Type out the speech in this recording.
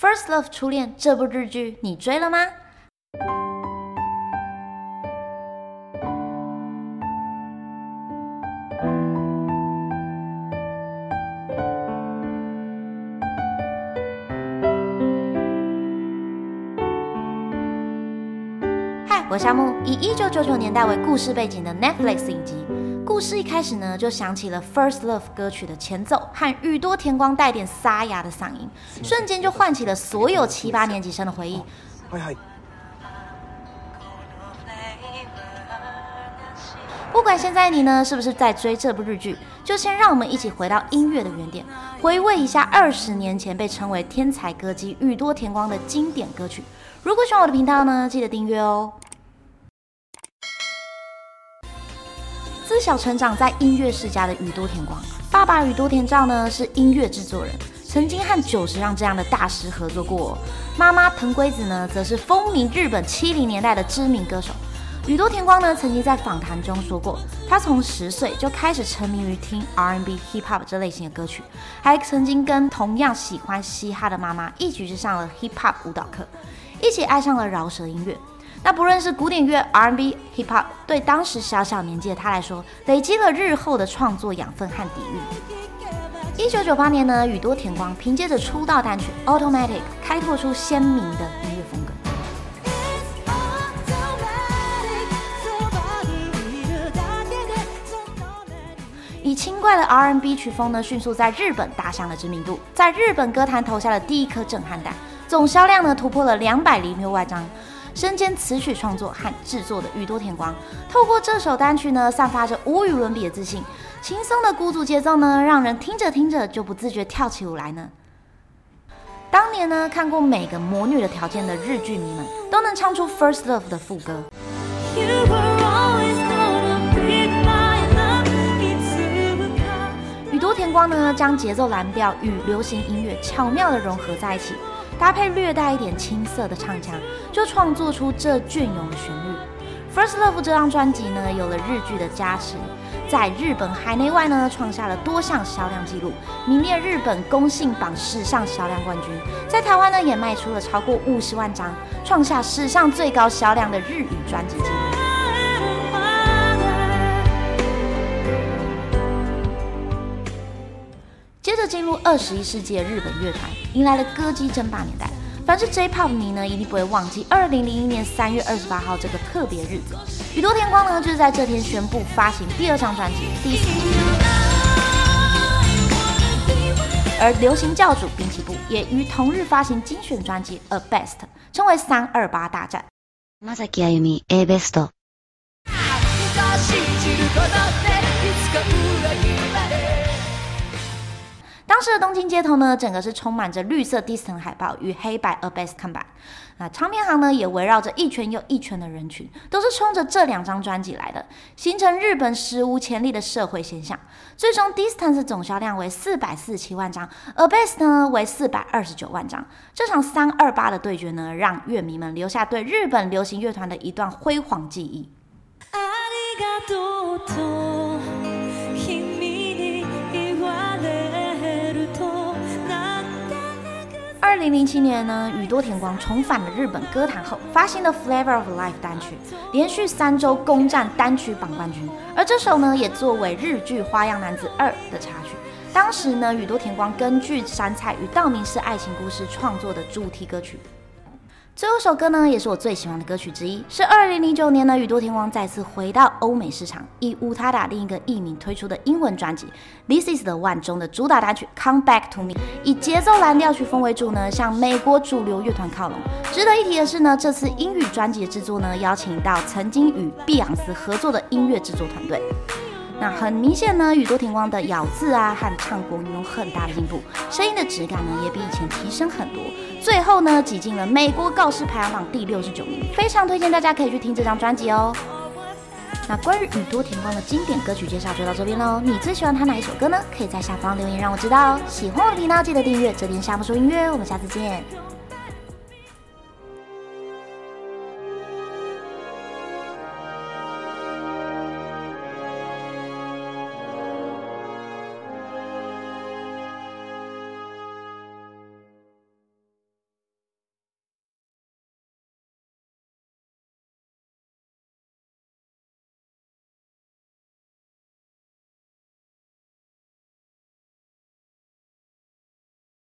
First Love 初恋这部日剧你追了吗？嗨，我是夏慕，以一九九九年代为故事背景的 Netflix 影集。故事一开始呢，就响起了《First Love》歌曲的前奏和宇多田光带点沙哑的嗓音，瞬间就唤起了所有七八年级生的回忆。不管现在你呢是不是在追这部日剧，就先让我们一起回到音乐的原点，回味一下二十年前被称为天才歌姬宇多田光的经典歌曲。如果喜欢我的频道呢，记得订阅哦。自小成长在音乐世家的宇多田光，爸爸宇多田照呢是音乐制作人，曾经和久石让这样的大师合作过。妈妈藤圭子呢，则是风靡日本七零年代的知名歌手。宇多田光呢，曾经在访谈中说过，他从十岁就开始沉迷于听 R&B、Hip Hop 这类型的歌曲，还曾经跟同样喜欢嘻哈的妈妈一起去上了 Hip Hop 舞蹈课，一起爱上了饶舌音乐。那不论是古典乐、R&B、Hip Hop，对当时小小年纪的他来说，累积了日后的创作养分和底蕴。一九九八年呢，宇多田光凭借着出道单曲《Automatic》开拓出鲜明的音乐风格。以轻快的 R&B 曲风呢，迅速在日本打响了知名度，在日本歌坛投下了第一颗震撼弹，总销量呢突破了两百零六万张。身兼词曲创作和制作的宇多田光，透过这首单曲呢，散发着无与伦比的自信。轻松的鼓组节奏呢，让人听着听着就不自觉跳起舞来呢。当年呢，看过每个魔女的条件的日剧迷们，都能唱出《First Love》的副歌。宇多田光呢，将节奏蓝调与流行音乐巧妙地融合在一起。搭配略带一点青涩的唱腔，就创作出这隽永的旋律。First Love 这张专辑呢，有了日剧的加持，在日本海内外呢，创下了多项销量纪录，名列日本公信榜史上销量冠军。在台湾呢，也卖出了超过五十万张，创下史上最高销量的日语专辑纪录。进入二十一世纪的日本乐团，迎来了歌姬争霸年代。凡是 J-Pop 迷呢，一定不会忘记二零零一年三月二十八号这个特别日子。宇多田光呢，就是在这天宣布发行第二张专辑《第四季》，而流行教主滨崎步也于同日发行精选专辑《A Best》，称为三二八大战。当时的东京街头呢，整个是充满着绿色 DISTANCE 海报与黑白 A Best 看板。那唱片行呢，也围绕着一圈又一圈的人群，都是冲着这两张专辑来的，形成日本史无前例的社会现象。最终 DISTANCE 总销量为四百四十七万张，A Best 呢为四百二十九万张。这场三二八的对决呢，让乐迷们留下对日本流行乐团的一段辉煌记忆。二零零七年呢，宇多田光重返了日本歌坛后，发行了《Flavor of Life》单曲，连续三周攻占单曲榜冠军。而这首呢，也作为日剧《花样男子二》的插曲。当时呢，宇多田光根据杉菜与道明寺爱情故事创作的主题歌曲。最后一首歌呢，也是我最喜欢的歌曲之一，是二零零九年呢，宇多田光再次回到欧美市场，以乌塔达另一个艺名推出的英文专辑《This Is the One》中的主打单曲《Come Back to Me》，以节奏蓝调曲风为主呢，向美国主流乐团靠拢。值得一提的是呢，这次英语专辑的制作呢，邀请到曾经与碧昂斯合作的音乐制作团队。那很明显呢，宇多田光的咬字啊和唱功有很大的进步，声音的质感呢也比以前提升很多。最后呢，挤进了美国告示排行榜第六十九名，非常推荐大家可以去听这张专辑哦。那关于宇多田光的经典歌曲介绍就到这边喽，你最喜欢他哪一首歌呢？可以在下方留言让我知道哦。喜欢我的频道记得订阅，这边夏慕说音乐，我们下次见。